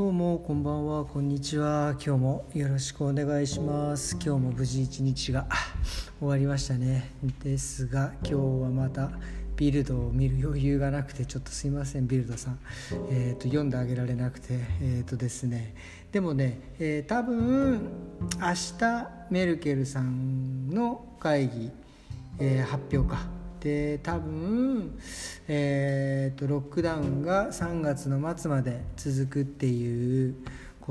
どうもこんばんはこんにちは。今日もよろしくお願いします。今日も無事一日が終わりましたね。ですが今日はまたビルドを見る余裕がなくてちょっとすいませんビルドさん、えーと、読んであげられなくてえっ、ー、とですね。でもね、えー、多分明日メルケルさんの会議、えー、発表か。で多分、えーと、ロックダウンが3月の末まで続くっていう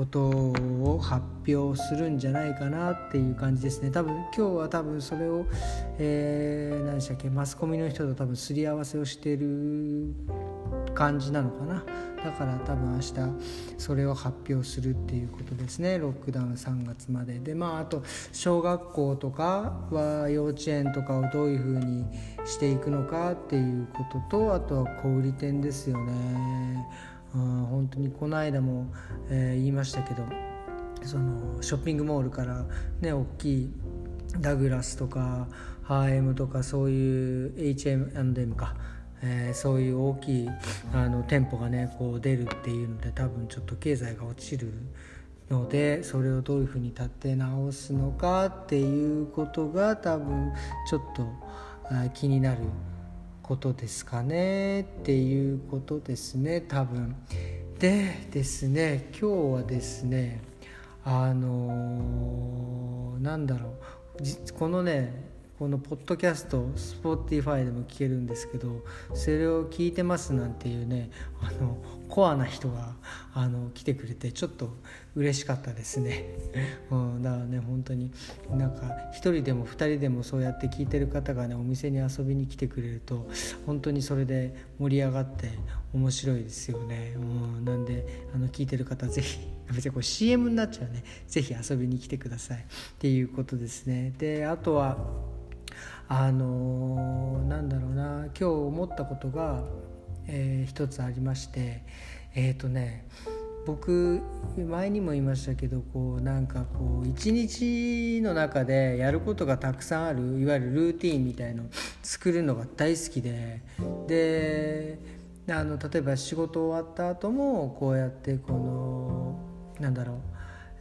ことを発表するんじゃないかなっていう感じですね。多分今日は多分それを、えー、何でしたっけマスコミの人と多分すり合わせをしてる感じなのかな。だから多分明日それを発表するっていうことですね。ロックダウン3月まで。でまああと小学校とかは幼稚園とかをどういうふうにしていくのかっていうこととあとは小売店ですよね、うん、本当にこの間も、えー、言いましたけどそのショッピングモールからね大きいダグラスとかハーエムとかそういう HM&M かえー、そういう大きいあの店舗がねこう出るっていうので多分ちょっと経済が落ちるのでそれをどういうふうに立て直すのかっていうことが多分ちょっと気になることですかねっていうことですね多分。でですね今日はですねあのー、なんだろうこのねこのポッドキャスト Spotify でも聞けるんですけどそれを聞いてますなんていうねあのコアな人があの来てくれてちょっと嬉しかったですね、うん、だからね本当になんか1人でも2人でもそうやって聞いてる方がねお店に遊びに来てくれると本当にそれで盛り上がって面白いですよね、うん、なんであの聞いてる方是非別にこれ CM になっちゃうね。是非遊びに来てください。っていうことですね。であとはあのー、なんだろうな今日思ったことが、えー、一つありましてえっ、ー、とね僕前にも言いましたけどこうなんかこう一日の中でやることがたくさんあるいわゆるルーティンみたいの作るのが大好きでであの例えば仕事終わった後もこうやってこのなんだろう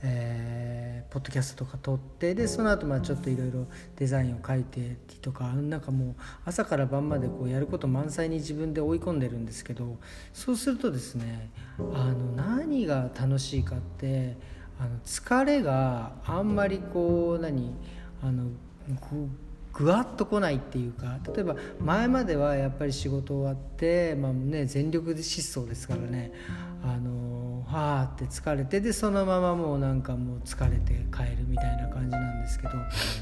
えー、ポッドキャストとか撮ってでその後まあちょっといろいろデザインを書いてとかなんかもう朝から晩までこうやること満載に自分で追い込んでるんですけどそうするとですねあの何が楽しいかってあの疲れがあんまりこう何あのぐわっと来ないっていうか例えば前まではやっぱり仕事終わって、まあね、全力で疾走ですからねあのはあって疲れてでそのままもうなんかもう疲れて帰るみたいな感じなんですけど、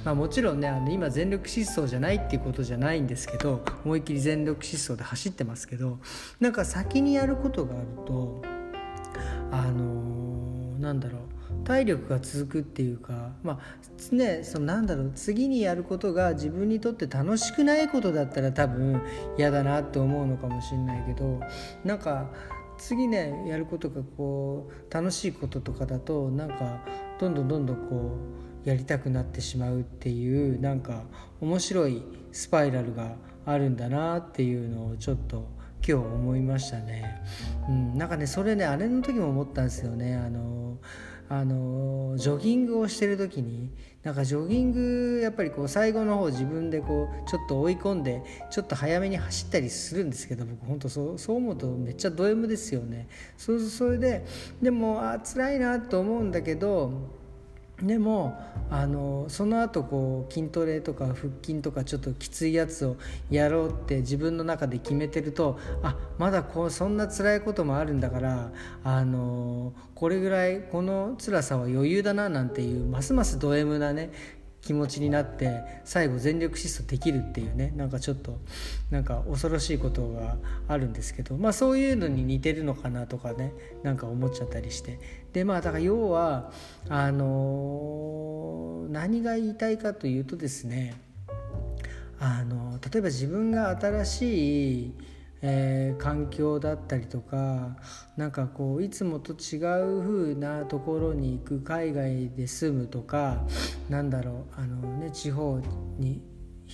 まあ、もちろんねあの今全力疾走じゃないっていうことじゃないんですけど思いっきり全力疾走で走ってますけどなんか先にやることがあるとあのなんだろう体力が続くっていうかまあねそのなんだろう次にやることが自分にとって楽しくないことだったら多分嫌だなって思うのかもしれないけどなんか次ねやることがこう楽しいこととかだとなんかどんどんどんどんこうやりたくなってしまうっていうなんか面白いスパイラルがあるんだなっていうのをちょっと今日思いましたね。うん、なんかねそれねあれの時も思ったんですよね。あのあのジョギングをしてる時になんかジョギングやっぱりこう最後の方自分でこうちょっと追い込んでちょっと早めに走ったりするんですけど僕本当そうそう思うとめっちゃド M ですよね。そそれででもあ辛いなと思うんだけどでもあのその後こう筋トレとか腹筋とかちょっときついやつをやろうって自分の中で決めてるとあまだこうそんな辛いこともあるんだからあのこれぐらいこの辛さは余裕だななんていうますますド M なね気持ちになって最後全力疾走できるっていうね。なんかちょっとなんか恐ろしいことがあるんですけど。まあそういうのに似てるのかなとかね。なんか思っちゃったりして。でまあだから要はあのー、何が言いたいかというとですね。あの例えば自分が新しいえー、環境だったりとかなんかこういつもと違う風なところに行く海外で住むとかなんだろうあの、ね、地方に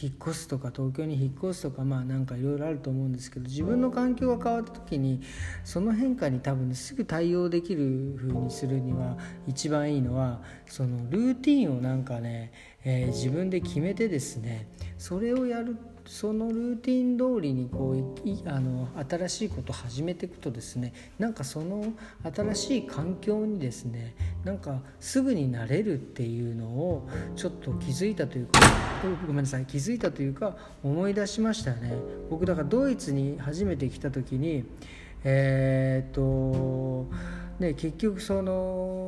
引っ越すとか東京に引っ越すとかまあなんかいろいろあると思うんですけど自分の環境が変わった時にその変化に多分、ね、すぐ対応できる風にするには一番いいのはそのルーティンをなんかね、えー、自分で決めてですねそれをやるそのルーティン通りにこうあの新しいことを始めていくとですねなんかその新しい環境にですねなんかすぐになれるっていうのをちょっと気づいたというかごめんなさい気づいたというか思い出しましたよね。僕だからドイツに初めて来た時にえー、っとね、結局その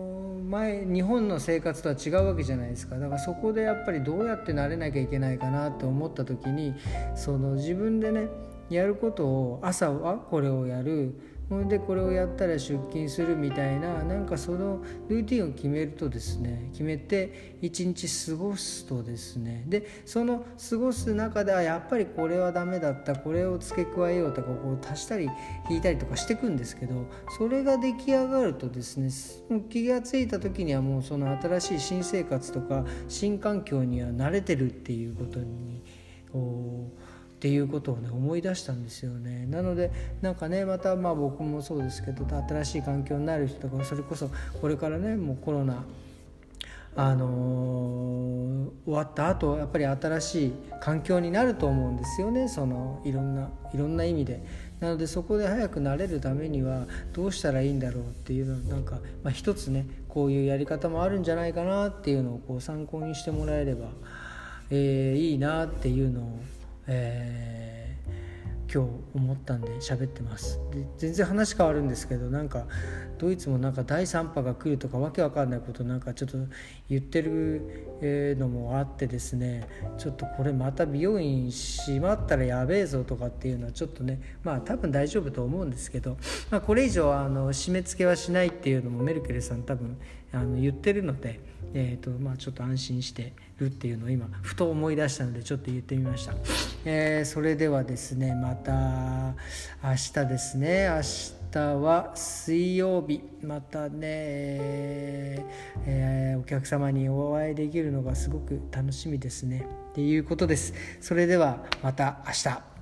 前日本の生活とは違うわけじゃないですか。だからそこでやっぱりどうやって慣れなきゃいけないかなと思った時にその自分でねやることを朝はこれをやる。ほんでこれをやったら出勤するみたいななんかそのルーティンを決めるとですね決めて一日過ごすとですね。でその過ごす中ではやっぱりこれはダメだったこれを付け加えようとかこう足したり引いたりとかしていくんですけどそれが出来上がるとですね気が付いた時にはもうその新しい新生活とか新環境には慣れてるっていうことにこうっていうことをね思い出したんですよねなのでなんかねまたまあ僕もそうですけど新しい環境になる人とかそれこそこれからねもうコロナあのー、終わった後やっぱり新しい環境になると思うんですよねそのいろんないろんな意味で。なのでそこで早くなれるためにはどうしたらいいんだろうっていうのなんか、まあ、一つねこういうやり方もあるんじゃないかなっていうのをこう参考にしてもらえれば、えー、いいなっていうのをえー、今日思ったんで喋ってます。で全然話変わるんですけどなんかドイツもなんか第3波が来るとかわけわかんないことなんかちょっと言ってるのもあってですねちょっとこれまた美容院閉まったらやべえぞとかっていうのはちょっとねまあ多分大丈夫と思うんですけど、まあ、これ以上あの締め付けはしないっていうのもメルケルさん多分あの言ってるので、えーとまあ、ちょっと安心してるっていうのを今ふと思い出したのでちょっと言ってみました、えー、それではですねまた明日ですね。明日は水曜日。またね、えー、お客様にお会いできるのがすごく楽しみですね。っていうことです。それではまた明日。